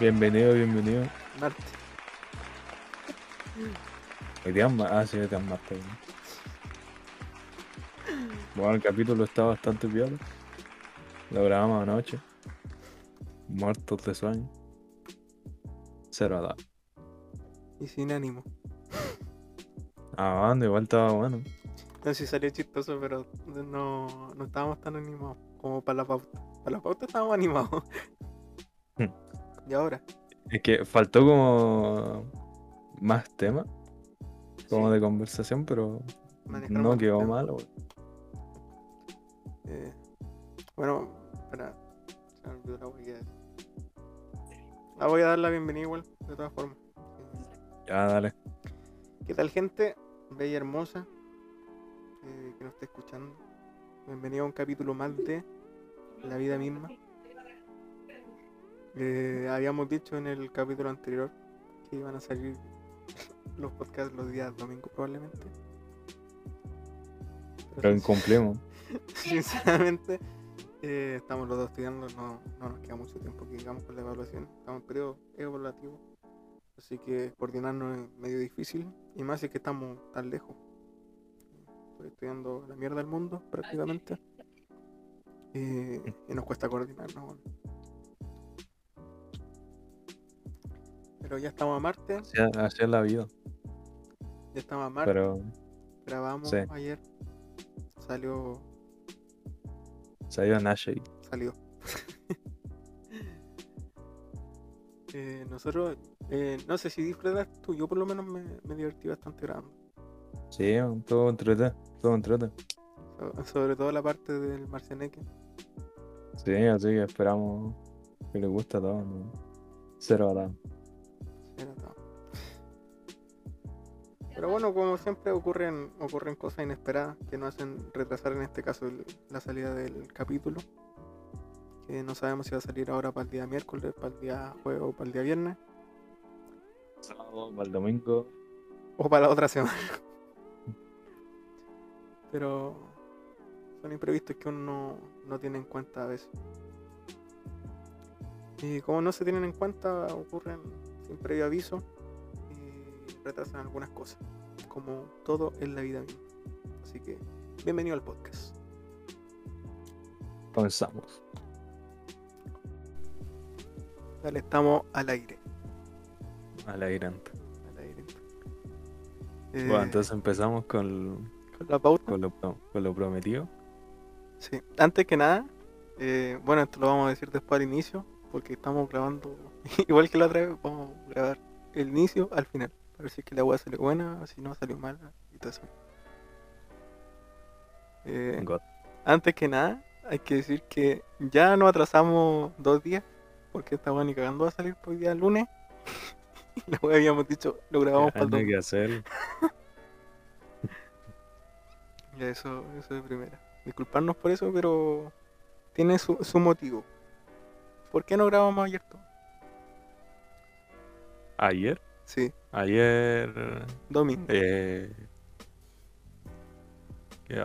Bienvenido, bienvenido. Marte. Hoy día Ah, sí, hoy día es martes. ¿no? Bueno, el capítulo está bastante piola. Lo grabamos anoche. Muertos de sueño. Cero edad. Y sin ánimo. Ah, banda, igual estaba bueno. No sé si salió chistoso, pero no, no estábamos tan animados como para la pauta. Para la pauta estábamos animados. Y ahora, Es que faltó como más temas, como Sí. de conversación, pero manejar no quedó temas. mal. güey. Eh, bueno, espera. La voy a dar la bienvenida igual, de todas formas. Ya, dale. ¿Qué tal gente? Bella hermosa. eh, que nos esté escuchando. Bienvenido a un capítulo más de La vida misma. Eh, habíamos dicho en el capítulo anterior que iban a salir los podcasts los días domingos probablemente. Pero incumplimos. sinceramente eh, estamos los dos estudiando, no, no nos queda mucho tiempo que digamos con la evaluación. Estamos en periodo evaluativo. Así que coordinarnos es medio difícil. Y más si es que estamos tan lejos. Estoy estudiando la mierda del mundo prácticamente. Y, y nos cuesta coordinarnos. bueno. Pero ya estamos a Marte. Así, es la vida. Ya estamos a Marte. Pero Grabamos sí. ayer. Salió. salió Nashay. Salió. Eh, nosotros, eh, no sé si disfrutas tú, yo por lo menos me, me divertí bastante grabando. Sí, todo entrete, todo entrete. So- sobre todo la parte del Marcianeque. Sí, así que esperamos que les guste a todos. ¿no? Cero edad. Era Pero bueno, como siempre ocurren, ocurren cosas inesperadas que nos hacen retrasar en este caso el- la salida del capítulo. Que no sabemos si va a salir ahora para el día miércoles, para el día jueves o para el día viernes. Sábado, para el domingo. o para la otra semana. Pero son imprevistos que uno no, no tiene en cuenta a veces. Y como no se tienen en cuenta, ocurren sin previo aviso y retrasan algunas cosas, como todo en la vida misma. Así que, bienvenido al podcast. Comenzamos. Dale, estamos al aire. Al aire antes. Al aire. Bueno, Eh, entonces empezamos con, con la pauta. con, lo, pro- con lo prometido. Sí, antes que nada, eh, bueno, esto lo vamos a decir después al inicio, porque estamos grabando, igual que la otra vez, vamos a grabar el inicio al final, a ver si es que la agua salió buena, si no salió mala y todo eso. Eh, antes que nada, hay que decir que ya nos atrasamos dos días, porque esta weá ni cagando va a salir por el día lunes. la weá habíamos dicho, lo grabamos para el domingo. que hacer. Ya, eso, eso de primera. Disculparnos por eso, pero tiene su, su motivo. ¿Por qué no grabamos ayer todo? Ayer. Sí, Ayer. domingo. Eh,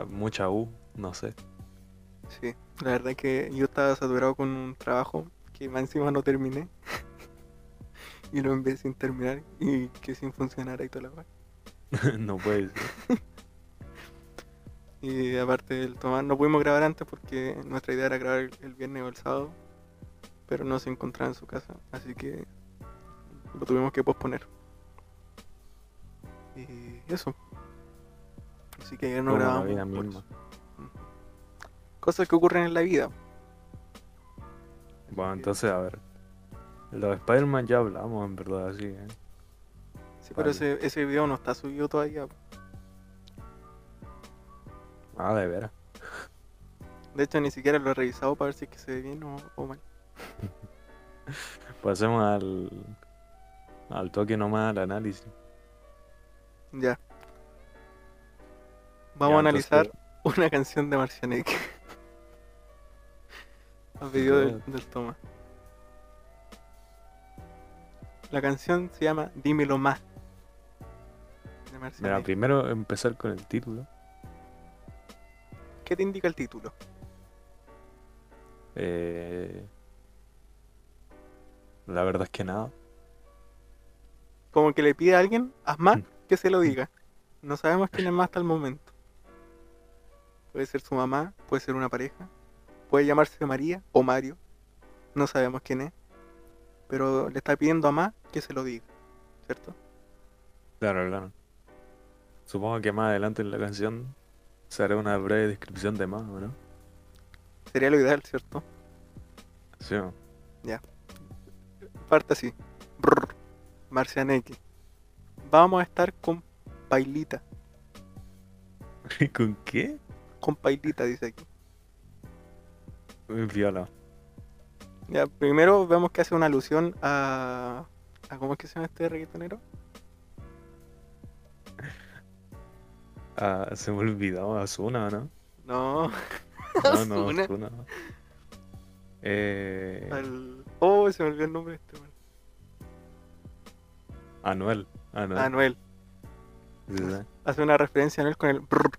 mucha U, no sé. Sí, la verdad es que yo estaba saturado con un trabajo que más encima no terminé. y lo envié sin terminar y que sin funcionar y toda la weá. no puede ser. Y aparte del tomar, no pudimos grabar antes porque nuestra idea era grabar el viernes o el sábado. Pero no se encontraba en su casa, así que lo tuvimos que posponer. Y eso. Así que ayer no Como la grabamos. vida misma. Cosas que ocurren en la vida. Bueno, entonces, a ver. Los de Spider-Man ya hablamos, en verdad, así, ¿eh? Sí, pero ese, ese video no está subido todavía. Ah, de veras. De hecho, ni siquiera lo he revisado para ver si es que se ve bien o, o mal. Pasemos al. Al toque nomás al análisis. Ya. Vamos Ya, a analizar entonces, una canción de Marcianek. a pedido del, Toma. La canción se llama Dímelo más. De Mira, primero empezar con el título. ¿Qué te indica el título? Eh, La verdad es que nada. Como que le pide a alguien, haz más, Mm. Que se lo diga. No sabemos quién es más hasta el momento. Puede ser su mamá, puede ser una pareja, puede llamarse María o Mario. No sabemos quién es. Pero le está pidiendo a más que se lo diga. ¿Cierto? Claro, claro. Supongo que más adelante en la canción se hará una breve descripción de más, ¿o ¿no? Sería lo ideal, ¿cierto? Sí. ¿o? Parte así. Brr, Marcianeque. Vamos a estar con Pailita. ¿Con qué? Con Pailita, dice aquí. Viola. Ya, primero vemos que hace una alusión a. a ¿Cómo es que se llama este reggaetonero? Ah, se me olvidó Asuna, ¿no? No, No, no, Ozuna. Ozuna. Eh, al. Oh, se me olvidó el nombre de este man. Anuel. Anuel. Anuel. Hace una referencia a Anuel con el. brr.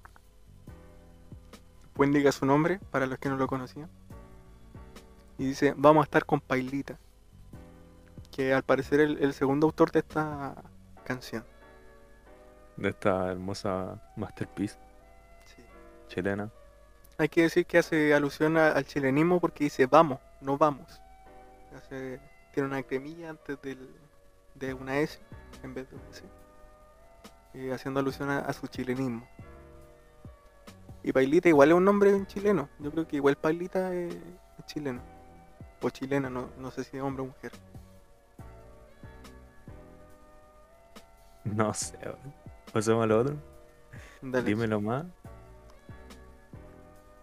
Después indica su nombre para los que no lo conocían. Y dice: Vamos a estar con Pailita. Que al parecer es el, el segundo autor de esta canción. De esta hermosa masterpiece Sí. chilena. Hay que decir que hace alusión a- al chilenismo porque dice vamos, no vamos. Hace- tiene una cremilla antes del, de una S en vez de una S. Eh, haciendo alusión a, a su chilenismo. Y Pailita igual es un nombre chileno. Yo creo que igual Pailita es, es chileno. O chilena, no, no sé si es hombre o mujer. No sé. Pasemos al otro. Dale. Dímelo más.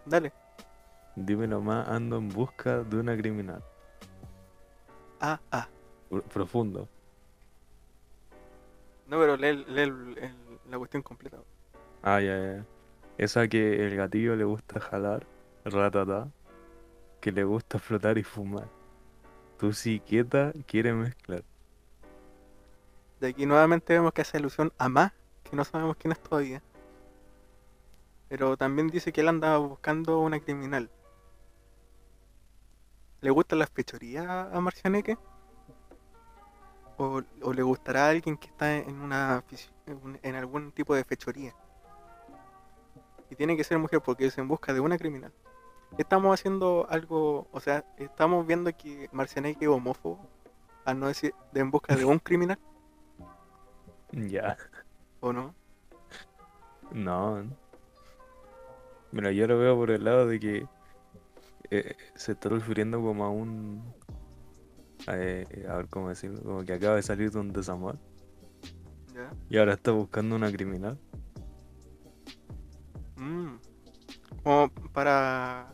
Dale. Dímelo más. Ando en busca de una criminal. Ah, ah. Pro- Profundo. No, pero lee, lee el- el- la cuestión completa. Ah, ya, ya. Esa que el gatillo le gusta jalar, ratata, que le gusta flotar y fumar. Tú sí quieta, quiere mezclar. De aquí nuevamente vemos que hace alusión a más, que no sabemos quién es todavía. Pero también dice que él andaba buscando una criminal. ¿Le gustan las fechorías a Marcianeque? ¿O, o le gustará a alguien que está en una en algún tipo de fechoría? Y tiene que ser mujer porque es en busca de una criminal. Estamos haciendo algo, o sea, estamos viendo que Marcianeque es homófobo, al no decir de en busca de un criminal. Ya. ¿O no? No. Mira, yo lo veo por el lado de que eh, se está refiriendo como a un... eh, a ver cómo decirlo, como que acaba de salir de un desamor ¿Ya? y ahora está buscando una criminal. Mm. Como para,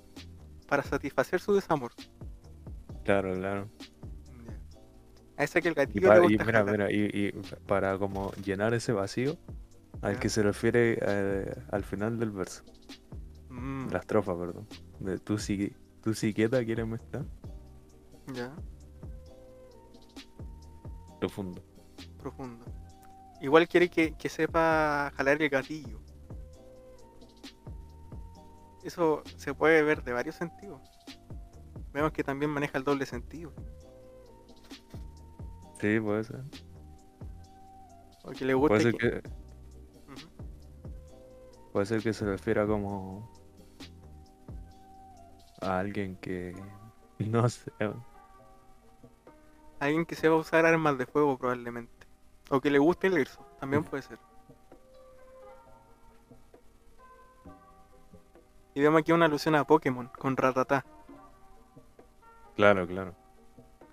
para satisfacer su desamor. Claro, claro. A esa que el Y, gatillo le y gusta mira, jalar. mira, y, y para como llenar ese vacío al Ya. que se refiere eh, al final del verso, Mm, la estrofa, perdón. De tú sí, tú sí quieta quieres mezclar, Ya, profundo. profundo. Igual quiere que, que sepa jalar el gatillo. Eso se puede ver de varios sentidos. Vemos que también maneja el doble sentido. Sí, puede ser. Porque le gusta Puede ser que... puede ser que se refiera como a alguien que no sé. Alguien que sepa usar armas de fuego probablemente. O que le guste el irso, también puede ser. Y vemos aquí una alusión a Pokémon con Ratatá. Claro, claro.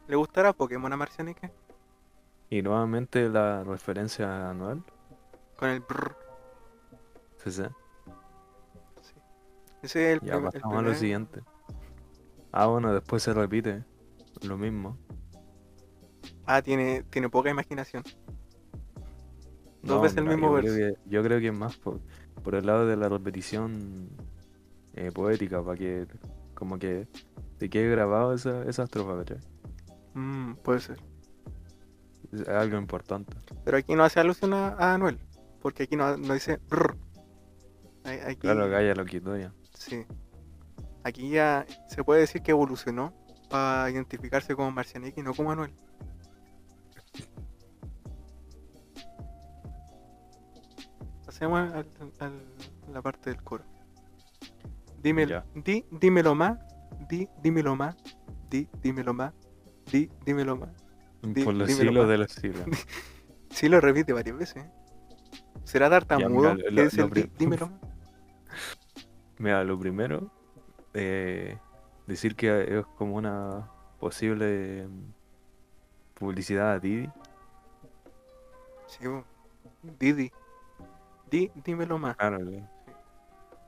¿Le gustará Pokémon a Marcianeque? Y nuevamente la referencia anual. Con el brrr. Sí, sí. Sí. Ese es el, Ya prim- el pasamos a lo siguiente. Ah, bueno, después se repite lo mismo. Ah, tiene, tiene poca imaginación. Dos No, veces el mismo yo creo verso. que- yo creo que es más por, por el lado de la repetición eh, poética, para que como que te quede grabado esa, esa estrofa, ¿cachai? Mm, puede ser. Es algo importante. Pero aquí no hace alusión a, a Anuel. Porque aquí no, no dice Aquí, Claro, ya lo quitó ya. Sí. Aquí ya se puede decir que evolucionó para identificarse como Marcianek y no como Manuel. Pasemos al- la parte del coro. Dime, di, dímelo más, di, dímelo más, di, dímelo más, di, dímelo más. Di- Por los más. de los siglos. Sí lo repite varias veces. ¿eh? ¿Será tartamudo? mira, lo- lo el di- pri- dímelo más? Mira, lo primero, eh, decir que es como una posible mm, publicidad a Didi. Sí. Didi. Di, dímelo más. Claro, que-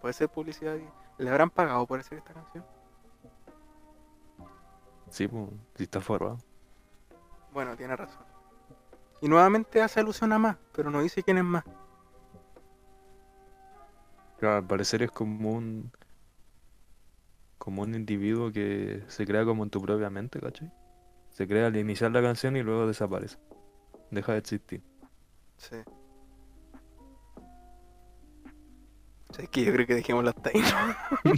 Puede ser publicidad. ¿Le habrán pagado por hacer esta canción? sí, pues, si está forrado. Bueno, tiene razón. Y nuevamente hace alusión a más, pero no dice quién es más. Claro, al parecer es como un como un individuo que se crea como en tu propia mente, ¿cachai? Se crea al iniciar la canción y luego desaparece. Deja de existir. Sí. ¿Sabes que Yo creo que dejémoslo hasta ahí. ¿no?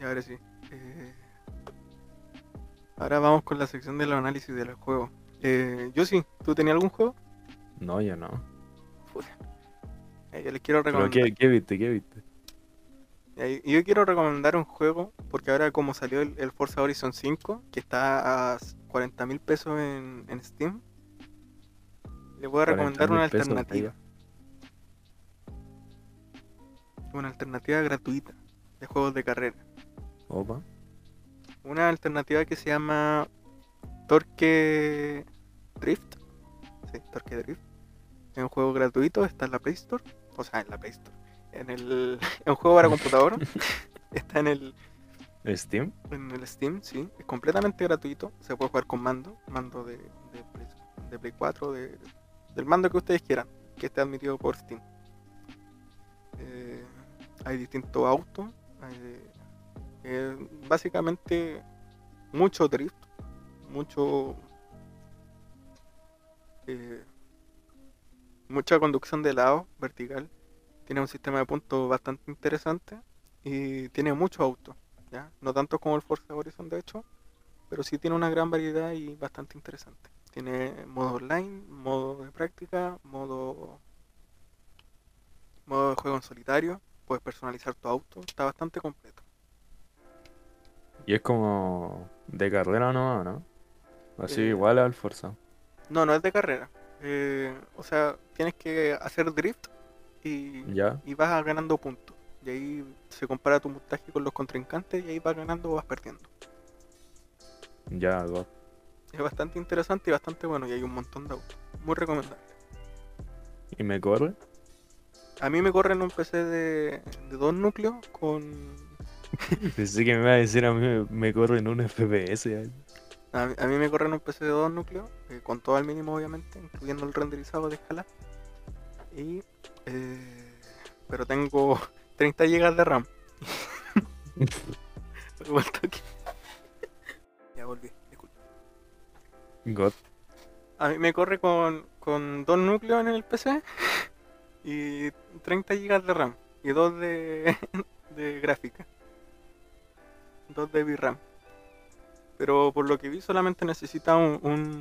y ahora sí. eh, Ahora vamos con la sección de los análisis de los juegos. Eh, yo sí, ¿tú tenías algún juego? No, yo no. Eh, yo les quiero Pero recomendar. ¿qué, qué viste? ¿Qué viste? Eh, Yo quiero recomendar un juego, porque ahora como salió el, el Forza Horizon 5, que está a 40 mil pesos en, en Steam, le voy a recomendar una 40.000 pesos, alternativa. Una alternativa gratuita de juegos de carrera. Opa. Una alternativa que se llama Torque Drift. Sí, Torque Drift. Es un juego gratuito, está en la Play Store. O sea, en la Play Store. En el, es un juego para computador. está en el, ¿Steam? en el Steam, sí. Es completamente gratuito. Se puede jugar con mando. Mando de, de, Play, de Play 4, de- del mando que ustedes quieran. Que esté admitido por Steam. Eh, hay distintos autos. eh, básicamente mucho drift. Mucho... eh, mucha conducción de lado, vertical. Tiene un sistema de puntos bastante interesante. Y tiene muchos autos. ¿ya? No tanto como el Forza Horizon de hecho, pero sí tiene una gran variedad y bastante interesante. Tiene modo online, modo de práctica, modo modo de juego en solitario, puedes personalizar tu auto, está bastante completo. Y es como de carrera no, ¿no? Así Eh, igual al Forza. No, no es de carrera. eh, o sea, tienes que hacer drift y, Ya, y vas ganando puntos. Y ahí se compara tu montaje con los contrincantes y ahí vas ganando o vas perdiendo. ya. Es bastante interesante y bastante bueno y hay un montón de autos. Muy recomendable. ¿Y me corre? A mí me corre en un PC de, de dos núcleos con... Pensé que me iba a decir a mí me, me corre en un FPS. A, mí- a mí me corre en un PC de dos núcleos, eh, con todo al mínimo obviamente, incluyendo el renderizado de escala. Y... eh, pero tengo 30 GB de RAM. Ya volví, disculpa. God. A mí me corre con, con dos núcleos en el PC y 30 GB de RAM y dos de, de gráfica. Dos de VRAM. Pero por lo que vi solamente necesita un, un,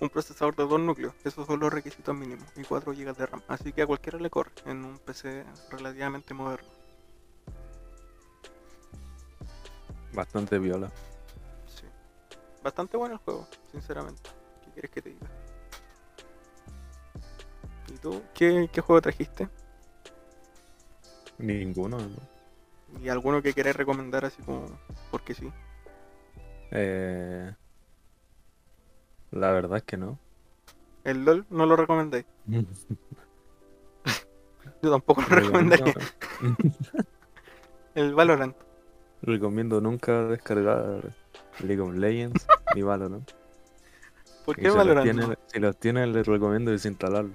un procesador de dos núcleos. Esos son los requisitos mínimos y 4 GB de RAM. Así que a cualquiera le corre en un PC relativamente moderno. Bastante viola. Sí. Bastante bueno el juego, sinceramente. ¿Qué quieres que te diga? ¿Y tú? ¿Qué, qué juego trajiste? Ninguno. ¿no? ¿Y alguno que querés recomendar así como porque sí? Eh, la verdad es que no. El LOL no lo recomendáis. Yo tampoco lo recomendaría. El Valorant. recomiendo nunca descargar League of Legends ni Valorant. ¿Por Y qué si los Valorant? tienen, no? si los tienen, les recomiendo desinstalarlo.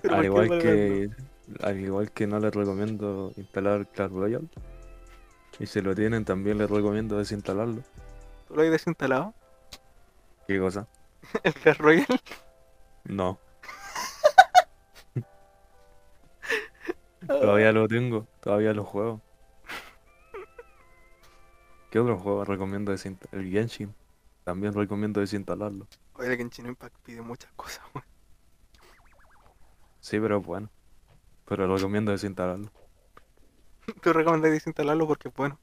¿Pero por Al igual que, al igual que no les recomiendo instalar Clash Royale. Y si lo tienen, también les recomiendo desinstalarlo. ¿Tú lo has desinstalado? ¿Qué cosa? ¿El Clash Royale? No. Todavía lo tengo, todavía lo juego. ¿Qué otro juego recomiendo desinstalar? El Genshin. También recomiendo desinstalarlo. Oye, el Genshin Impact pide muchas cosas, weón. Sí, pero es bueno. Pero recomiendo desinstalarlo. Tú recomendas desinstalarlo porque es bueno.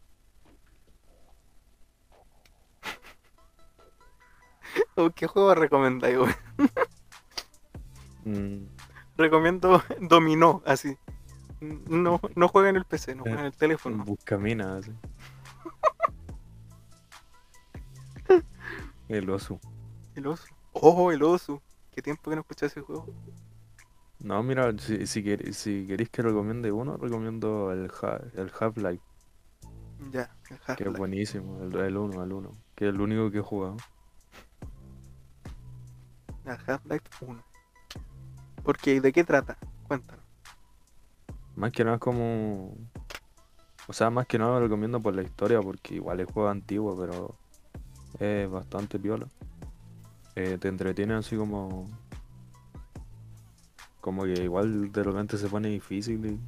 ¿O ¿Qué juego recomendáis, weón? Mm, Recomiendo Dominó, así. No, no juega en el PC, no juega en el teléfono. Buscamina, así. El oso. El oso. Oh, el oso. Qué tiempo que no escuché ese juego. No, mira, si, si, quer- si queréis que recomiende uno, recomiendo el, Ha- el Half-Life, Ya, el que es Half-Life. buenísimo, el, el 1, el 1, que es el único que he jugado. El Half-Life 1. Porque, ¿de qué trata? Cuéntanos. Más que nada es como... O sea, más que nada lo recomiendo por la historia, porque igual es juego antiguo, pero es bastante piola. Eh, te entretiene así como... Como que igual de repente se pone difícil y...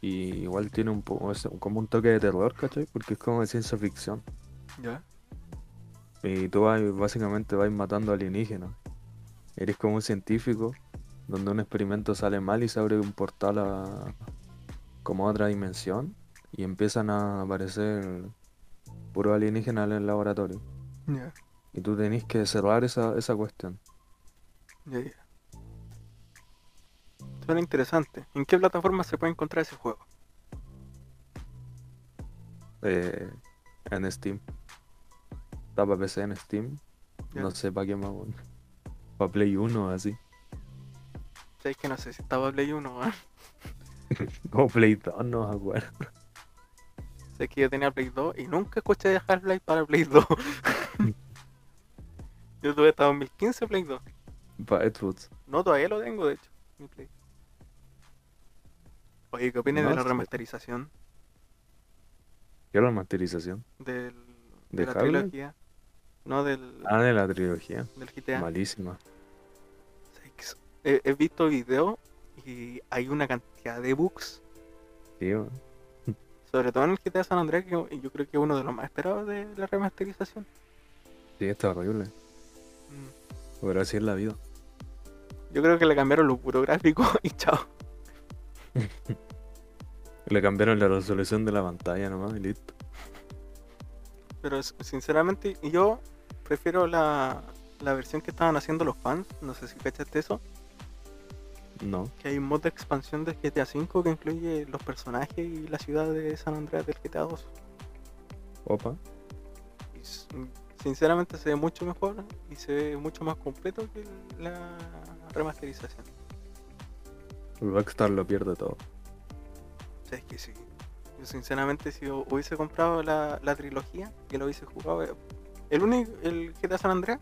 y igual tiene un poco, como un toque de terror, ¿cachai? Porque es como de ciencia ficción. Ya. Y tú vas, básicamente vas matando alienígenas. Eres como un científico donde un experimento sale mal y se abre un portal a como a otra dimensión y empiezan a aparecer puros alienígenas en el laboratorio. Ya, Y tú tenés que cerrar esa, esa cuestión. ya, ya. Suena interesante. ¿En qué plataforma se puede encontrar ese juego? eh, en Steam. Está para PC en Steam. Ya. No sé para qué más. Para Play 1 así. Sabes que no sé si estaba Play 1, ¿eh? O Play 2, no me acuerdo. Sé que yo tenía Play 2 y nunca escuché de Half-Life para Play 2. yo tuve hasta 2015 Play 2. Para Xbox. No, todavía lo tengo, de hecho. mi Play. Oye, ¿qué opinas de la remasterización ¿Qué era la masterización? del, de, ¿De la trilogía? No, del, Ah, de la trilogía. del GTA. Malísima. He, he visto videos y hay una cantidad de bugs. Tío. Sobre todo en el GTA San Andreas, que yo creo que es uno de los más esperados de la remasterización. Sí, está horrible. Mm. Pero así es la vida. Yo creo que le cambiaron los puros gráficos y chao. Le cambiaron la resolución de la pantalla nomás y listo. Pero sinceramente yo prefiero la, la versión que estaban haciendo los fans. No sé si cachaste eso. No. Que hay un mod de expansión del GTA V que incluye los personajes y la ciudad de San Andreas del GTA 2. Opa. Y sinceramente se ve mucho mejor y se ve mucho más completo que la remasterización. El Rockstar lo pierde todo. Sea, es que sí. Yo sinceramente si hu- hubiese comprado la, la trilogía y lo hubiese jugado, eh, el único, el GTA San Andreas,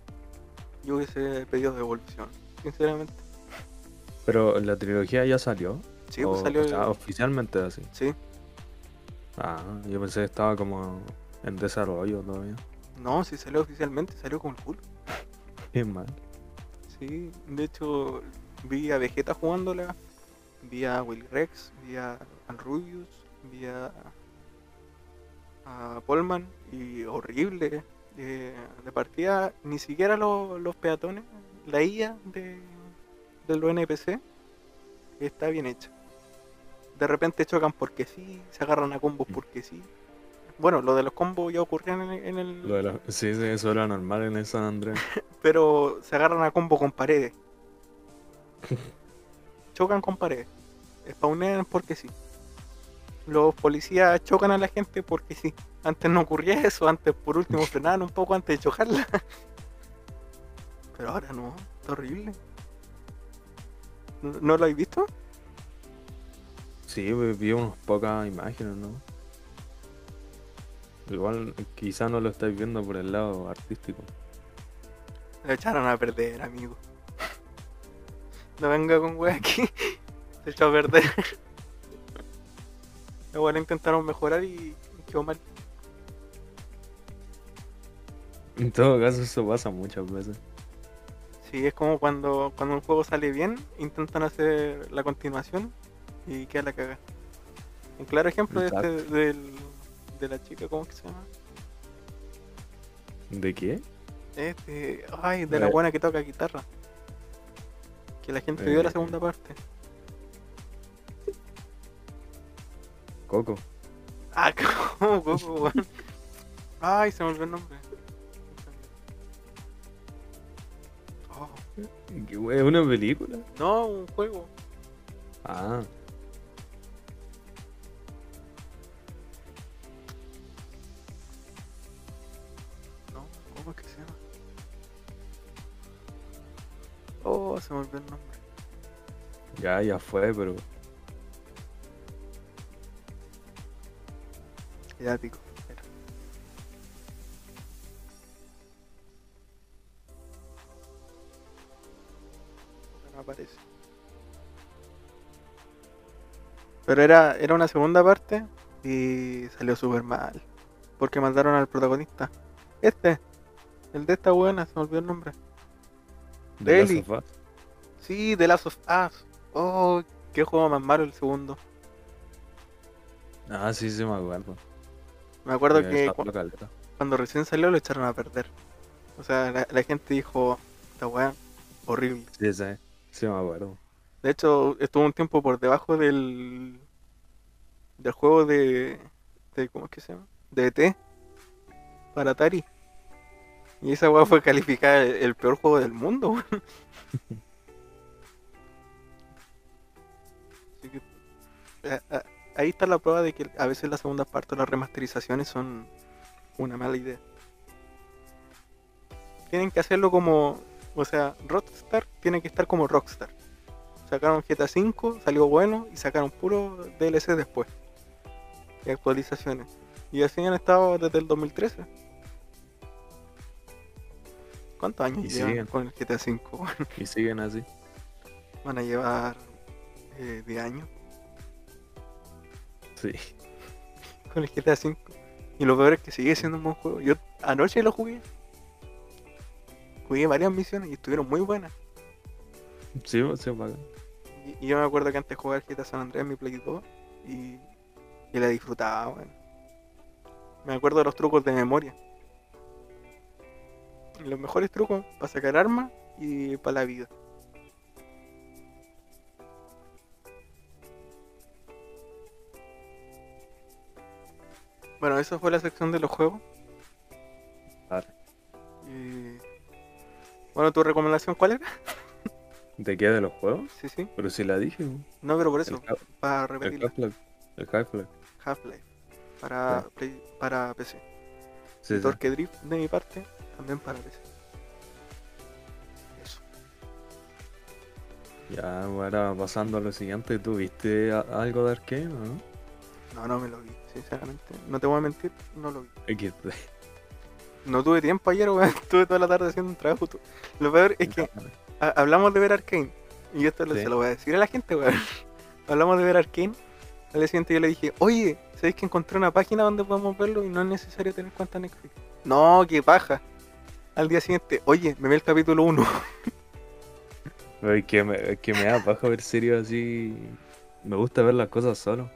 yo hubiese pedido devolución. Sinceramente. Pero la trilogía ya salió. Sí, pues O- salió. o sea, oficialmente así. Sí. Ah, yo pensé que estaba como en desarrollo todavía. No, sí salió oficialmente, salió con full. Qué mal. Sí, de hecho vi a Vegeta jugándola, vi a Willy Rex, vi a, al Rubius, vi a, a Polman y horrible. eh, de partida ni siquiera lo- los peatones, la IA de, de los NPC está bien hecha. De repente chocan porque sí, se agarran a combos porque sí. Bueno, lo de los combos ya ocurrían en, el- en el... Lo de la- Sí, sí, eso era normal en el San Andrés. pero se agarran a combo con paredes. chocan con paredes. Spawnean porque sí. Los policías chocan a la gente porque sí. Antes no ocurría eso, antes por último frenaban un poco antes de chocarla. Pero ahora no, está horrible. ¿No, no lo habéis visto? Sí, vi vi unas pocas imágenes, ¿no? Igual quizá no lo estáis viendo por el lado artístico. Lo echaron a perder, amigo. No venga con wea aquí. Se echó a perder. Igual intentaron mejorar y quedó mal. En todo caso, eso pasa muchas veces. Sí, es como cuando, cuando un juego sale bien, intentan hacer la continuación y queda la caga. Un claro ejemplo de, este, del, de la chica, ¿cómo que se llama? ¿De qué? Este, ay, de la Eh. buena que toca guitarra. Que la gente vio la segunda parte. Coco. Ah, ¿cómo, Coco, weón? Ay, se me olvidó el nombre. Oh, ¿Qué wea, ¿Es una película? no, un juego. Ah, Oh, se me olvidó el nombre. ya, ya fue, pero. Ya, pico. No aparece. Pero era, era una segunda parte y salió súper mal. Porque mataron al protagonista. Este. El de esta buena, se me olvidó el nombre. The Last of Us. Sí, The Last of Us. Oh, qué juego más malo el segundo. Ah, sí, sí, me acuerdo. Me acuerdo Eh, que cu- caleta. cuando recién salió lo echaron a perder. O sea, la, la gente dijo, esta weá, horrible. Sí, sí, sí, me acuerdo. De hecho, estuvo un tiempo por debajo del del juego de, de ¿cómo es que se llama? De ET para Atari. Y esa weá fue calificada el, el peor juego del mundo. weón. Ahí está la prueba de que a veces las segundas partes, las remasterizaciones son una mala idea. Tienen que hacerlo como, o sea, Rockstar tiene que estar como Rockstar sacaron GTA V, salió bueno y sacaron puro DLC después. Y actualizaciones. Y así han estado desde el 2013. ¿Cuántos años Y llevan siguen. con el GTA V? Y siguen así. Van a llevar eh, 10 años Sí. con el GTA V. Y lo peor es que sigue siendo un buen juego. Yo anoche lo jugué. Jugué varias misiones y estuvieron muy buenas. Sí, sí, bacán. Y, y yo me acuerdo que antes jugaba el GTA San Andreas en mi Play 2 y, y la disfrutaba, weón. Me acuerdo de los trucos de memoria. Los mejores trucos para sacar armas y para la vida. Bueno, eso fue la sección de los juegos. Vale. Y... Bueno, ¿tu recomendación cuál era? ¿De qué de los juegos? Sí, sí. Pero si la dije. ¿no? Pero por eso, El, para repetirla. El Half-Life. Half-Life. Para. Play- para PC. Sí. Torque Drift de mi parte, también para PC. Eso. Ya, ahora pasando a lo siguiente, ¿tú viste a- algo de Arkane o no? No, no me lo vi, sinceramente. No te voy a mentir, no lo vi. No tuve tiempo ayer, weón. Estuve toda la tarde haciendo un trabajo. Lo peor es que hablamos de ver Arkane. Y esto Sí. se lo voy a decir a la gente, weón. hablamos de ver Arkane. Al día siguiente yo le dije, oye, ¿sabéis que encontré una página donde podemos verlo y no es necesario tener cuenta Netflix? No, qué paja. Al día siguiente, oye, me vi el capítulo 1. Es que me, que me da paja ver series así. Me gusta ver las cosas solo.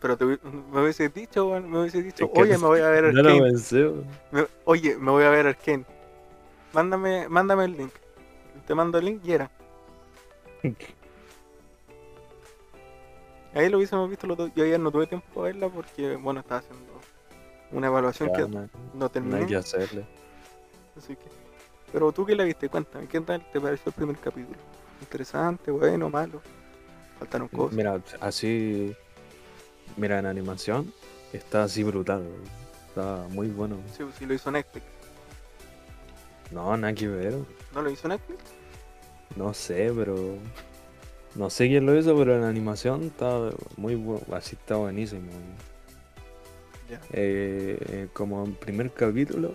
Pero te, me hubiese dicho, me hubiese dicho, Es que oye, me voy a ver No lo Arkane. pensé. Me- oye, me voy a ver Arkane. Mándame, mándame el link. Te mando el link y era. Ahí lo hubiésemos visto los dos. Yo ayer no tuve tiempo para verla porque, bueno, estaba haciendo una evaluación que no, no no hay terminé. que hacerle. Así que. Pero tú que la viste, cuéntame, ¿qué tal te pareció el primer capítulo? ¿Interesante, bueno, malo? Faltaron cosas. Mira, así. Mira, en animación está así brutal. Está muy bueno. Sí, sí, lo hizo Netflix. No, nada que ver. ¿No lo hizo Netflix? No sé, pero. No sé quién lo hizo, pero en animación está muy bueno. Así está buenísimo. Eh, eh, como en primer capítulo.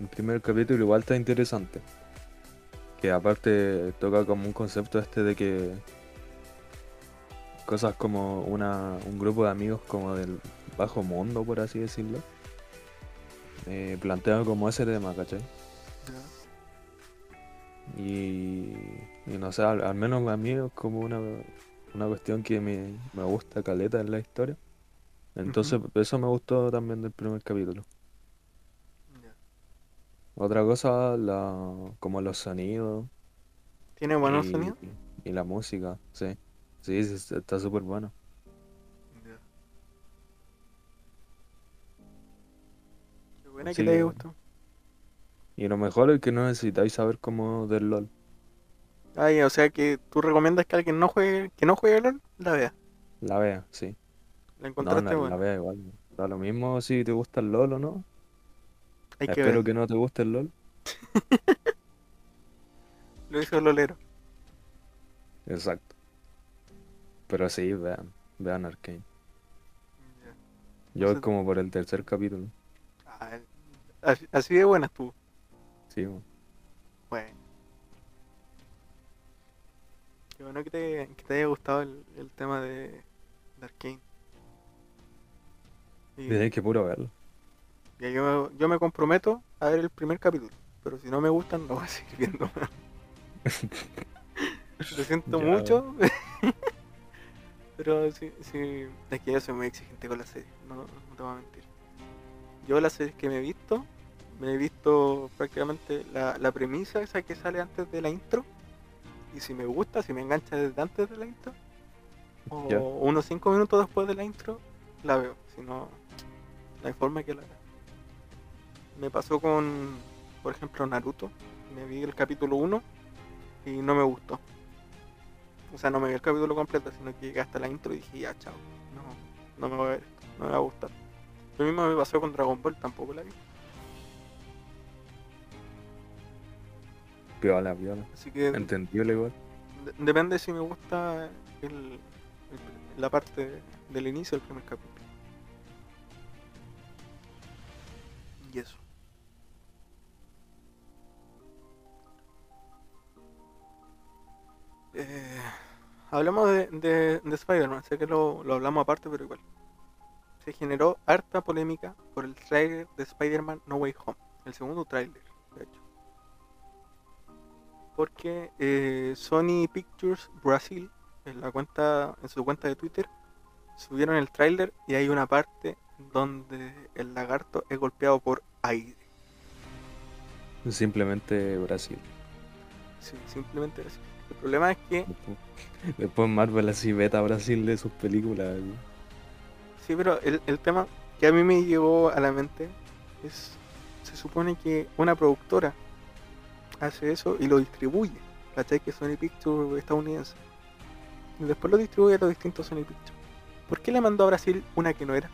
El primer capítulo igual está interesante. Que aparte toca como un concepto este de que cosas como una, un grupo de amigos como del bajo mundo, por así decirlo. Eh, plantean como ese tema, ¿cachai? Y, y no sé, al, al menos a mí es como una, una cuestión que me, me gusta caleta en la historia. Entonces, eso me gustó también del primer capítulo. Ya. Otra cosa, la, como los sonidos ¿Tiene buenos y, sonidos? y la música, sí. Sí, sí, está súper bueno. Ya. Qué buena que te haya gustado. Y lo mejor es que no necesitáis saber cómo del LOL. Ya, o sea que tú recomiendas que alguien no juegue, que no juegue LOL, la vea. La vea, sí. La No, encontraste la, la buena. vea igual. Da lo mismo si te gusta el LOL o no. Hay que Espero ver. que no te guste el LOL. Lo hizo el Lolero. Exacto. Pero sí, vean. Vean Arcane. Ya. Yo Entonces- como por el tercer capítulo. Ah, así, de buena estuvo. Sí, mo. Bueno. Qué bueno que te, que te haya gustado el, el tema de, de Arkane. Y, Tienes que puro verlo. y yo, yo me comprometo a ver el primer capítulo. Pero si no me gustan, no voy a seguir viendo. Lo siento Ya. mucho. pero sí, sí, es que yo soy muy exigente con la serie. No, no te voy a mentir. Yo las series que me he visto, me he visto prácticamente la, la premisa esa que sale antes de la intro. Y si me gusta, si me engancha desde antes de la intro, o unos 5 minutos después de la intro, la veo. Si no, no hay forma que la vea. Me pasó con, por ejemplo, Naruto. Me vi el capítulo 1 y no me gustó. O sea, no me vi el capítulo completo, sino que llegué hasta la intro y dije, ya, chao. No, no me voy a ver esto, no me va a gustar. Lo mismo me pasó con Dragon Ball, tampoco la vi. Viola, viola. Así que Entendible igual. de- depende si me gusta el, el- la parte del inicio del primer capítulo. Y eso. Eh, hablemos de, de, de Spider-Man, sé que lo, lo hablamos aparte, pero igual. Se generó harta polémica por el trailer de Spider-Man No Way Home, el segundo tráiler, de hecho. Porque eh, Sony Pictures Brasil, en, la cuenta, en su cuenta de Twitter, subieron el tráiler y hay una parte donde el lagarto es golpeado por aire. Simplemente Brasil. Sí, simplemente así. El problema es que Después, después Marvel así veta a Brasil de sus películas. así. Sí, pero el, el tema que a mí me llegó a la mente es, se supone que una productora hace eso y lo distribuye, ¿cachai? Que Sony Pictures estadounidense. Y después lo distribuye a los distintos Sony Pictures. ¿Por qué le mandó a Brasil una que no era?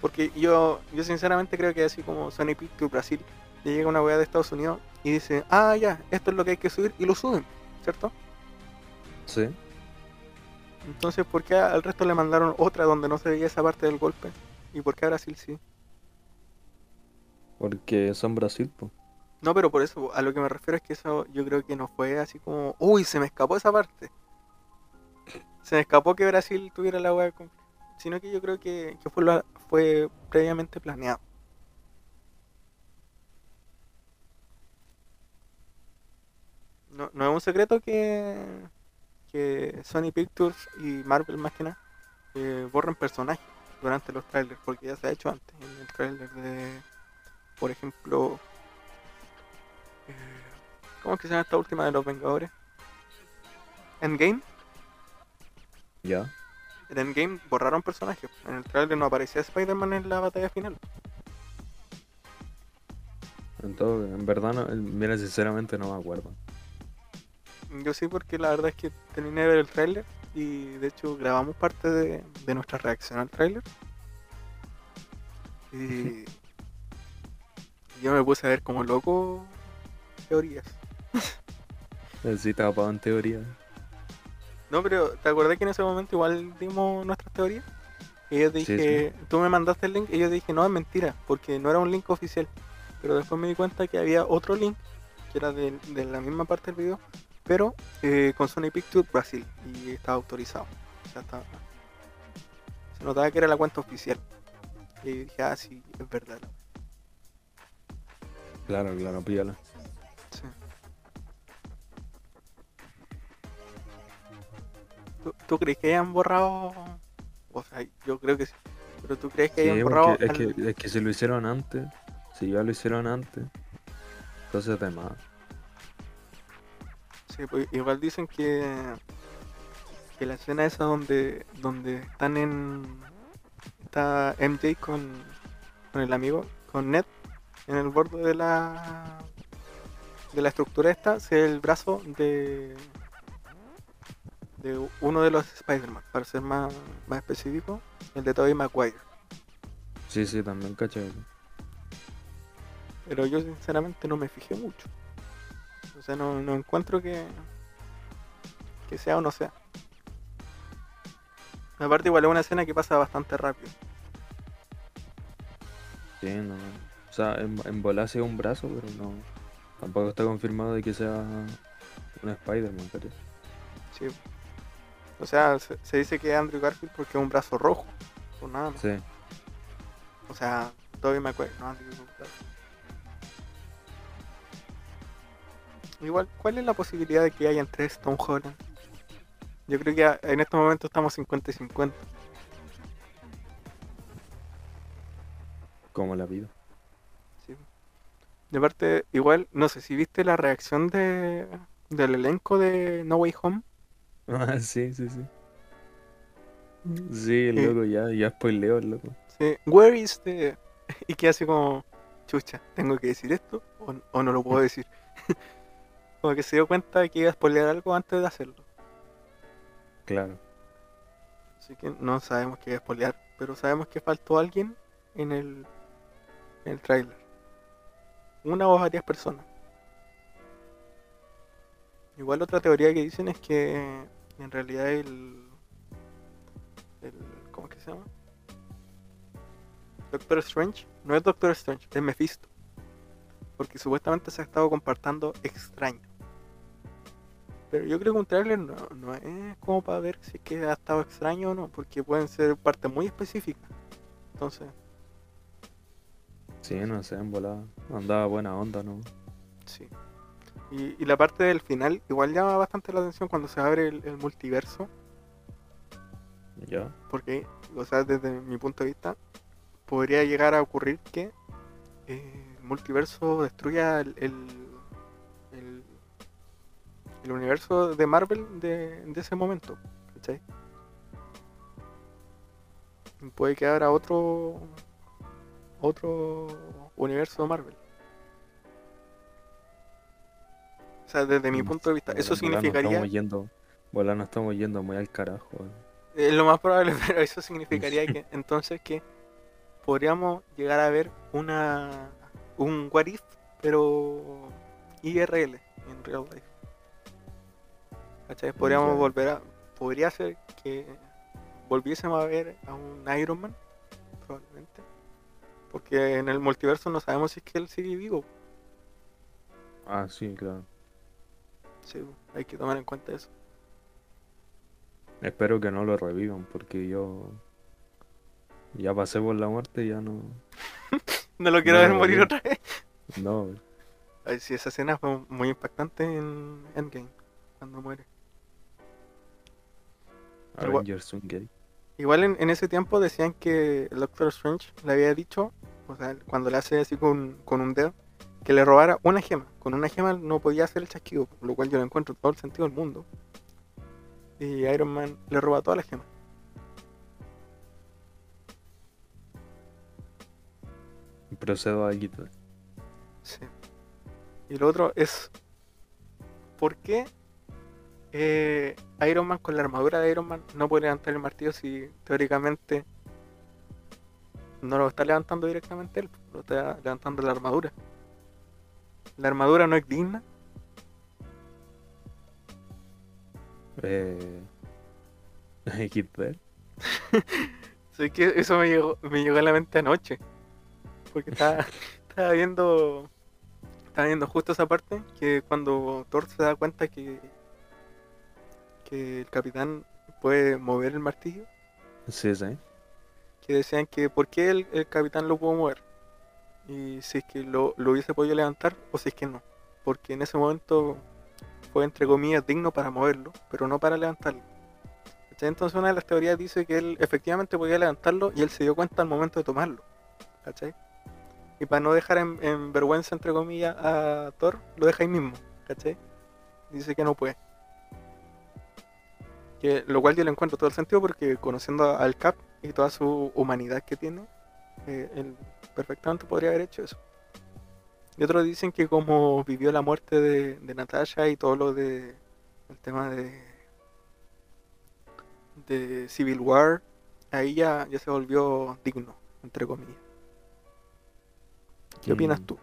Porque yo, yo sinceramente creo que así como Sony Pictures Brasil le llega una weá de Estados Unidos y dice, ah, ya, esto es lo que hay que subir y lo suben, ¿cierto? Sí. Entonces, ¿por qué al resto le mandaron otra donde no se veía esa parte del golpe? ¿Y por qué a Brasil sí? Porque son Brasil, pues. No, pero por eso, a lo que me refiero es que eso yo creo que no fue así como, uy, se me escapó esa parte. Se me escapó que Brasil tuviera la hueá. Sino que yo creo que, que fue, fue previamente planeado. No, no es un secreto que, que Sony Pictures y Marvel más que nada eh, borren personajes durante los trailers, porque ya se ha hecho antes, en el trailer de, por ejemplo, ¿cómo es que se llama esta última de los Vengadores? Endgame. Ya. En Endgame borraron personajes. En el trailer no aparecía Spider-Man en la batalla final. Entonces, en verdad, no, mira, sinceramente no me acuerdo. Yo sí, porque la verdad es que terminé de ver el tráiler y de hecho grabamos parte de, de nuestra reacción al tráiler. Y yo me puse a ver como loco teorías. Pagado en teoría. No, pero ¿te acordás que en ese momento igual dimos nuestras teorías? Y yo Sí, dije, tú me mandaste el link y yo dije, no, es mentira, porque no era un link oficial. Pero después me di cuenta que había otro link, que era de, de la misma parte del video, pero eh, con Sony Pictures Brasil, y estaba autorizado. O sea, estaba- se notaba que era la cuenta oficial. Y dije, ah, sí, es verdad. Claro, claro, píllala. ¿Tú, tú crees que hayan borrado O sea, yo creo que sí. Pero tú crees que Sí, hayan borrado. es, al- que, es que si lo hicieron antes, si ya lo hicieron antes, entonces de más. Sí, pues, igual dicen que. Que la escena esa donde. donde están en. Está MJ con. con el amigo, con Ned, en el borde de la. de la estructura esta, es el brazo de. De uno de los Spider-Man, para ser más, más específico, el de Tobey Maguire. Sí, sí, también caché. Pero yo sinceramente no me fijé mucho. O sea, no, no encuentro que. que sea o no sea. Aparte, igual es una escena que pasa bastante rápido. Sí, no. O sea, en, en volar un brazo, pero no. Tampoco está confirmado de que sea un Spider-Man, parece. Sí. O sea, se, se dice que es Andrew Garfield porque es un brazo rojo. Por nada más. Sí. O sea, Tobey Maguire, no Andrew. Igual, ¿cuál es la posibilidad de que hayan tres Tom Holland? Yo creo que en este momento estamos 50 y 50. Como la vida. Sí. De parte, igual, no sé si viste la reacción de, del elenco de No Way Home. Ah, sí, sí, sí. Sí, el Eh. loco ya, ya spoileó el loco. Sí, Where is the... Y que hace como, chucha, ¿tengo que decir esto o, o no lo puedo decir? como que se dio cuenta de que iba a spoilear algo antes de hacerlo. Claro. Así que no sabemos qué iba a spoilear, pero sabemos que faltó alguien en el, en el tráiler. Una o varias personas. Igual otra teoría que dicen es que en realidad el, el ¿cómo que se llama? Doctor Strange no es Doctor Strange, es Mephisto. Porque supuestamente se ha estado comportando extraño. Pero yo creo que un trailer no, no es como para ver si es que ha estado extraño o no, porque pueden ser partes muy específicas. Entonces, Sí, no sé, en volada. Andaba buena onda, ¿no? sí. Y, y la parte del final igual llama bastante la atención cuando se abre el, el multiverso, Ya. porque, o sea, desde mi punto de vista, podría llegar a ocurrir que eh, el multiverso destruya el, el, el- el universo de Marvel de, de ese momento, ¿cachai? Puede que abra otro otro universo de Marvel. Sea, desde mi No punto de vista, eso significaría Estamos yendo, volada nos estamos yendo muy al carajo. eh. Es lo más probable, pero eso significaría que entonces que podríamos llegar a ver una un what if, pero IRL, en real life. ¿Cachai? Podríamos volver a. Podría ser que volviésemos a ver a un Iron Man, probablemente. Porque en el multiverso no sabemos si es que él sigue vivo. Ah, sí, claro. Sí, hay que tomar en cuenta eso. Espero que no lo revivan porque yo ya pasé por la muerte y ya no. No lo quiero No, ver morir no. otra vez. No, Ay, sí, esa escena fue muy impactante en Endgame, cuando muere. Igual- Avengers Endgame. Igual en, en ese tiempo decían que el Doctor Strange le había dicho, o sea, cuando le hace así con, con un dedo, que le robara una gema. Con una gema no podía hacer el chasquido, lo cual yo lo encuentro todo el sentido del mundo. Y Iron Man le roba todas las gemas. Procedo a quitar. Sí. Y lo otro es, ¿por qué eh, Iron Man con la armadura de Iron Man no puede levantar el martillo si teóricamente no lo está levantando directamente él, lo está levantando la armadura? La armadura no es digna. Eh... Sé que eso me llegó, me llegó a la mente anoche. Porque estaba, estaba viendo. Estaba viendo justo esa parte que cuando Thor se da cuenta que. que el capitán puede mover el martillo. Sí, sí. Que decían que por qué el, el capitán lo pudo mover. Y si es que lo, lo hubiese podido levantar o si es que no. Porque en ese momento fue entre comillas digno para moverlo, pero no para levantarlo. Entonces una de las teorías dice que él efectivamente podía levantarlo y él se dio cuenta al momento de tomarlo. ¿Cachai? Y para no dejar en, en vergüenza, entre comillas, a Thor, lo deja ahí mismo. ¿Cachai? Dice que no puede. Que, lo cual yo le encuentro todo el sentido porque conociendo al Cap y toda su humanidad que tiene, eh, él perfectamente podría haber hecho eso. Y otros dicen que como vivió la muerte de, de Natasha y todo lo de el tema de de Civil War, ahí ya, ya se volvió digno, entre comillas. ¿Qué opinas Mm, tú?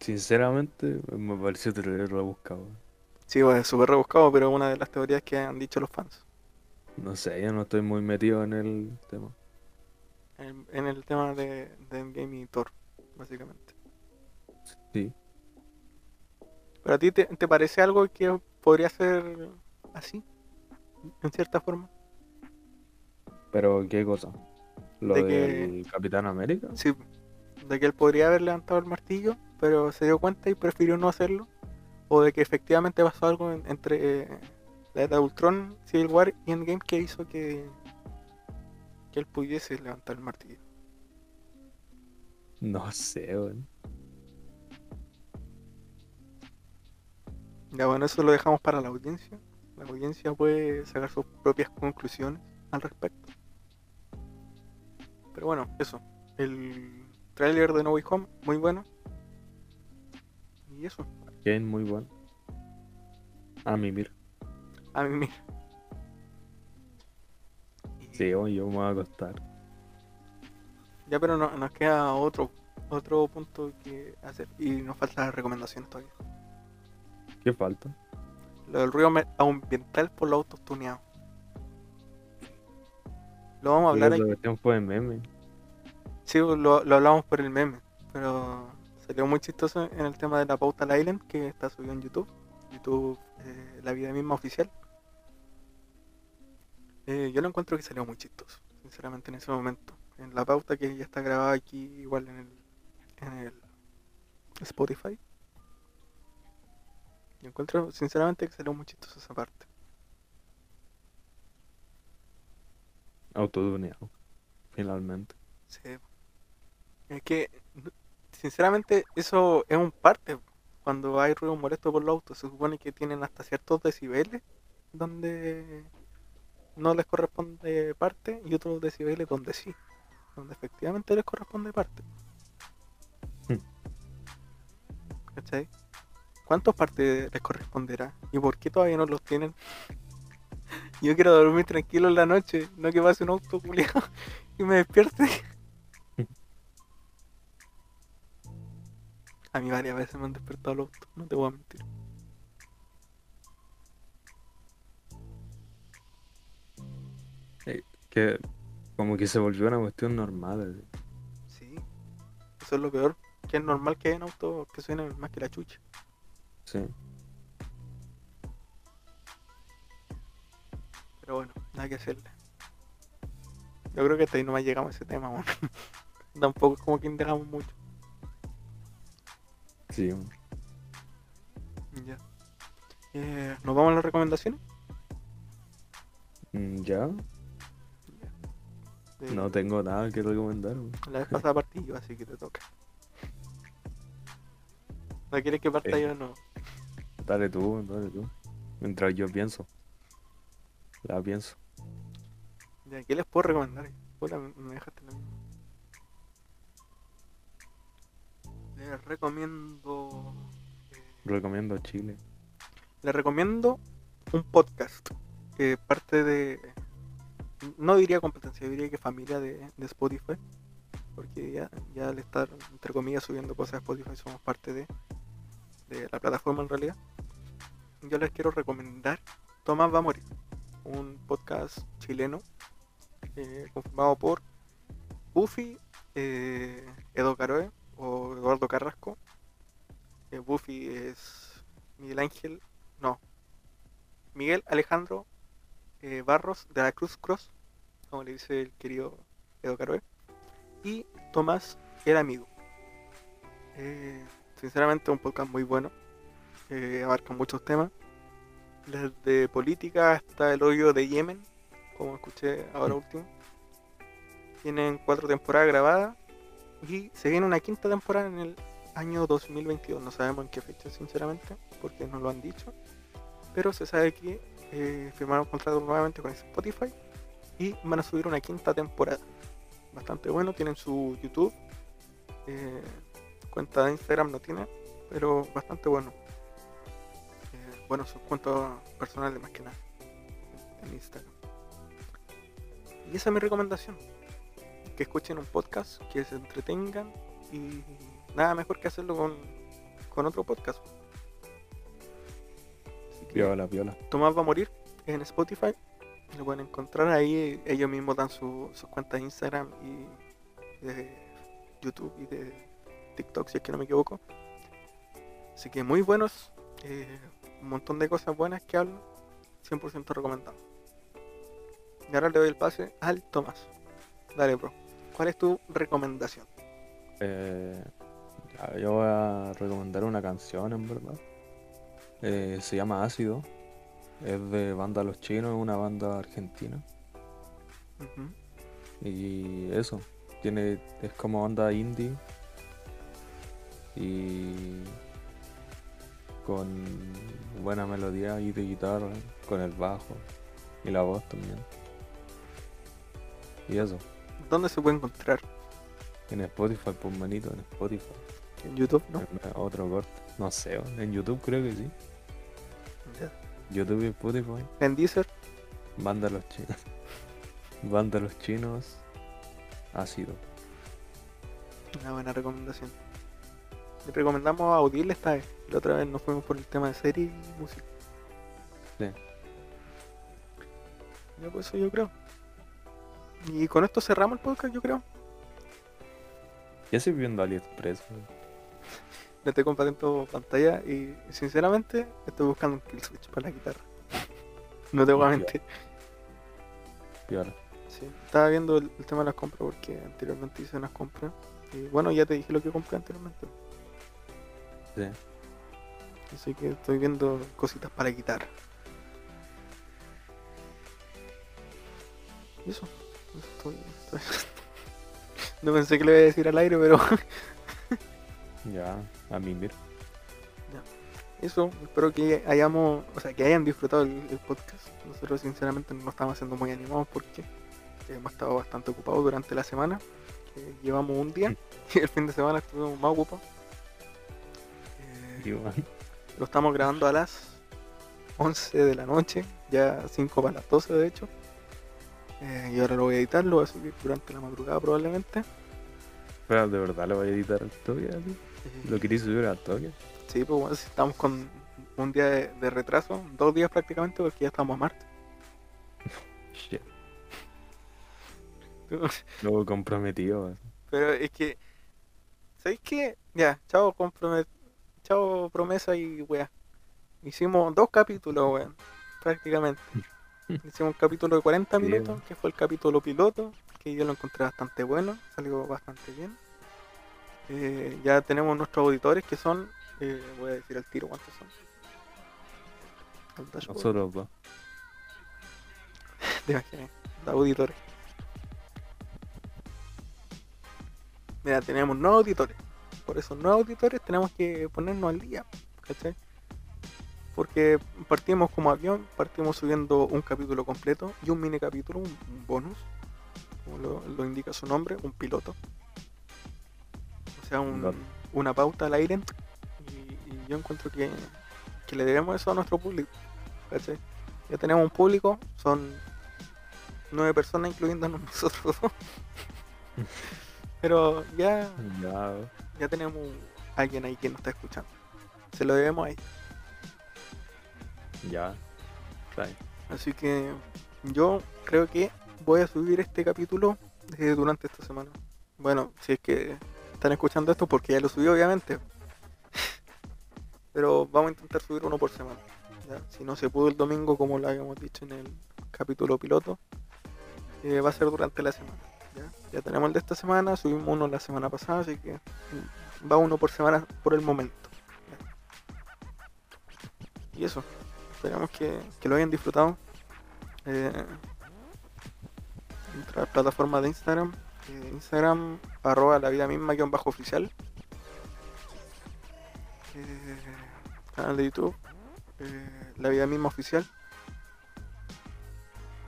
Sinceramente, me pareció rebuscado. Sí, pues, es súper rebuscado, pero es una de las teorías que han dicho los fans. No sé, yo no estoy muy metido en el tema. En, en el tema de, de Endgame y Thor, básicamente. Sí. ¿Pero a ti te, te parece algo que podría ser así? En cierta forma. Pero, ¿qué cosa? ¿Lo De que- del Capitán América? Sí, de que él podría haber levantado el martillo, pero se dio cuenta y prefirió no hacerlo. O de que efectivamente pasó algo en- entre eh, la de Ultron, Civil War y Endgame que hizo que, que él pudiese levantar el martillo. No sé, weón. Ya bueno, eso lo dejamos para la audiencia. La audiencia puede sacar sus propias conclusiones al respecto. Pero bueno, eso. El tráiler de No Way Home, muy bueno. Y eso. Kane, muy bueno. A mí, mira. A. Y- Sí, yo yo me voy a acostar. Ya, pero no- nos queda otro otro punto que hacer. Y nos falta las recomendaciones todavía. ¿Qué falta? Lo del ruido ambiental por los autos tuneados. Lo vamos a hablar La versión fue de meme. Sí, lo, lo hablamos por el meme, pero salió muy chistoso en el tema de la pauta al Island que está subido en YouTube. YouTube, eh, la vida misma oficial. Eh, yo lo encuentro que salió muy chistoso, sinceramente, en ese momento. En la pauta que ya está grabada aquí, igual en el, en el Spotify. Yo encuentro, sinceramente, que salió muy chistoso esa parte. Autotuneado. Finalmente. Sí. Es que, sinceramente, eso es un parte. Cuando hay ruido molesto por los autos, se supone que tienen hasta ciertos decibeles donde no les corresponde parte y otros decibeles donde sí, donde efectivamente les corresponde parte. Hmm. ¿Cachai? ¿Cuántos partes les corresponderá? ¿Y por qué todavía no los tienen? Yo quiero dormir tranquilo en la noche, no que pase un auto culiado y me despierte. A mí varias veces me han despertado los autos, no te voy a mentir. Que como que se volvió una cuestión normal. así. Sí, eso es lo peor. Que es normal que hayan autos que suenen más que la chucha. Sí. Pero bueno, nada que hacerle. Yo creo que hasta ahí nomás llegamos a ese tema, weón. Tampoco es como que indagamos mucho. Sí. Ya. Eh, ¿Nos vamos a las recomendaciones? Mm, ¿Ya? No tengo nada que recomendar. La vez pasada partí yo, así que te toca. ¿No quieres que parta Eh. yo o no? Dale tú, dale tú. Mientras yo pienso. La pienso. ¿De qué les puedo recomendar? Me me dejaste la misma. Les recomiendo. eh, Recomiendo Chile. les recomiendo un podcast que parte de. No diría competencia, diría que familia de, Spotify. Porque ya, ya al estar, entre comillas, subiendo cosas a Spotify, somos parte de, de la plataforma en realidad. Yo les quiero recomendar Tomás va a morir, un podcast chileno eh, conformado por Buffy, eh, Edo Caroe o Eduardo Carrasco. Eh, Buffy es Miguel Ángel, no, Miguel Alejandro eh, Barros de la Cruz Cross, como le dice el querido Edo Caroe, y Tomás el amigo. Eh, sinceramente un podcast muy bueno, eh, abarca muchos temas. desde política hasta el hoyo de Yemen, como escuché ahora último. Tienen cuatro temporadas grabadas y se viene una quinta temporada en el año 2022. No sabemos en qué fecha, sinceramente, porque no lo han dicho. Pero se sabe que eh, firmaron contrato nuevamente con Spotify y van a subir una quinta temporada. Bastante bueno, tienen su YouTube. eh, cuenta de Instagram no tiene, pero bastante bueno. Eh, bueno, sus cuentas personales más que nada en Instagram. Y esa es mi recomendación. Que escuchen un podcast, que se entretengan y nada mejor que hacerlo con, con otro podcast. Piola, piola. Tomás va a morir en Spotify. Lo pueden encontrar ahí. Ellos mismos dan su- sus cuentas de Instagram y de YouTube y de TikTok, si es que no me equivoco. Así que muy buenos. eh, un montón de cosas buenas que hablan. 100% recomendado. Y ahora le doy el pase al Tomás. Dale, bro. ¿Cuál es tu recomendación? Eh, yo voy a recomendar una canción, en verdad. Eh, se llama Ácido. Es de banda Los Chinos, una banda argentina. Y eso, tiene, es como onda indie. Y con buena melodía y de guitarra, con el bajo y la voz también. Y eso, ¿Dónde se puede encontrar? en Spotify, pues manito, en Spotify. En YouTube, ¿no? En Otro corte. No sé, en YouTube creo que sí. YouTube y Spotify. En Deezer. Banda Los Chinos. Banda Los Chinos. Ácido. Una buena recomendación. Le recomendamos Audible esta vez. La otra vez nos fuimos por el tema de serie y música. Sí. Ya pues eso yo creo. Y con esto cerramos el podcast, yo creo. Ya estoy viendo AliExpress. weón. Le estoy compartiendo pantalla y sinceramente estoy buscando un kill switch para la guitarra. No te voy a mentir. Sí. Estaba viendo el, el tema de las compras porque anteriormente hice unas compras. Y bueno, ya te dije lo que compré anteriormente. Sí. Así que estoy viendo cositas para guitarra. Y eso. eso estoy- estoy- no pensé que le iba a decir al aire, pero Ya, a mí, mira. eso. Espero que hayamos, o sea, que hayan disfrutado el, el podcast. Nosotros sinceramente no estamos haciendo muy animados porque hemos estado bastante ocupados durante la semana. que llevamos un día y el fin de semana estuvimos más ocupados. Eh. Lo estamos grabando a las 11 de la noche, ya 5 para las 12 de hecho. Eh, y ahora lo voy a editar, lo voy a subir durante la madrugada probablemente. Pero de verdad lo voy a editar así. Eh, ¿Lo queréis subir al toque? Sí, pues bueno, si estamos con un día de, de retraso, dos días prácticamente porque ya estamos a martes. Shit. Luego comprometido. Pero es que, ¿sabéis qué? Ya, chao, compromet chao promesa y weá. Hicimos dos capítulos, weón, prácticamente. Hicimos un capítulo de 40 Sí, minutos, que fue el capítulo piloto, que yo lo encontré bastante bueno, salió bastante bien. Eh, ya tenemos nuestros auditores que son, eh, voy a decir al tiro cuántos son. Nosotros dos. Te imaginas, auditores. Mira, tenemos nuevos auditores. Por esos nuevos auditores tenemos que ponernos al día. ¿Cachai? Porque partimos como avión, partimos subiendo un capítulo completo y un mini capítulo, un, un bonus, como lo, lo indica su nombre, un piloto. Sea, un- una pauta al aire. Y, y yo encuentro que, que le debemos eso a nuestro público. ¿Cachai? Ya tenemos un público, son nueve personas incluyéndonos nosotros dos. Pero ya, Ya, ya tenemos alguien ahí que nos está escuchando. Se lo debemos ahí. ya. Right. Así que yo creo que voy a subir este capítulo durante esta semana. Bueno, si es que están escuchando esto porque ya lo subí obviamente. Pero vamos a intentar subir uno por semana. ¿ya? Si no se pudo el domingo como lo habíamos dicho en el capítulo piloto, eh, va a ser durante la semana. ¿ya? Tenemos el de esta semana, subimos uno la semana pasada, así que mm, va uno por semana por el momento. Y eso. Esperamos que, lo hayan disfrutado. Eh, nuestra plataforma de Instagram. Eh, Instagram arroba la vida misma guion bajo oficial. Eh, canal de YouTube. eh, la vida misma oficial.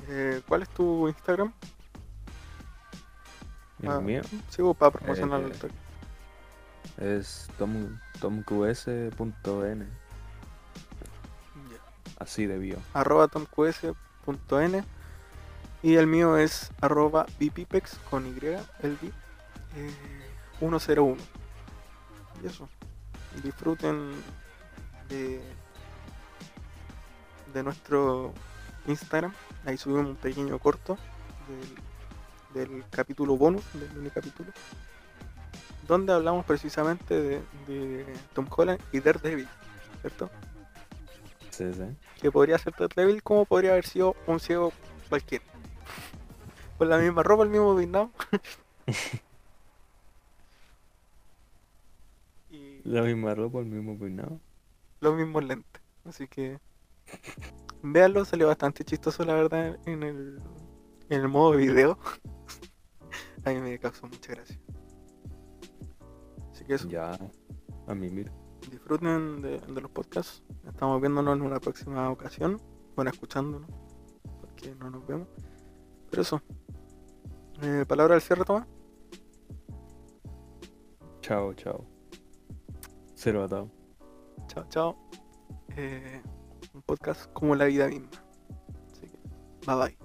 Eh, ¿Cuál es tu Instagram? El Ah, mío Sí, vos, para promocionar el toque. es tom, tomqs.n. Ya. Así de bio. arroba tomqs.n y el mío es arroba bipipex con y el bip eh, 101 y eso disfruten de de nuestro Instagram ahí subimos un pequeño corto del, del capítulo bonus del mini capítulo donde hablamos precisamente de, de Tom Holland y Daredevil ¿cierto? Sí, sí. que podría ser Daredevil como podría haber sido un ciego cualquiera. Con la misma ropa, el mismo peinado. y La misma ropa, el mismo peinado. los mismos lentes. Así que véanlo, salió bastante chistoso la verdad en el, en el modo video. A mí me causó mucha gracia. Así que eso, Ya. A mí, mira. disfruten de, de los podcasts. Estamos viéndonos en una próxima ocasión. Bueno, escuchándonos. Porque no nos vemos. Pero eso. Eh, palabra del cierre, Tomás. Chao, chao. Cero atado. Chao, chao. Eh, un podcast como la vida misma. Así que, bye bye.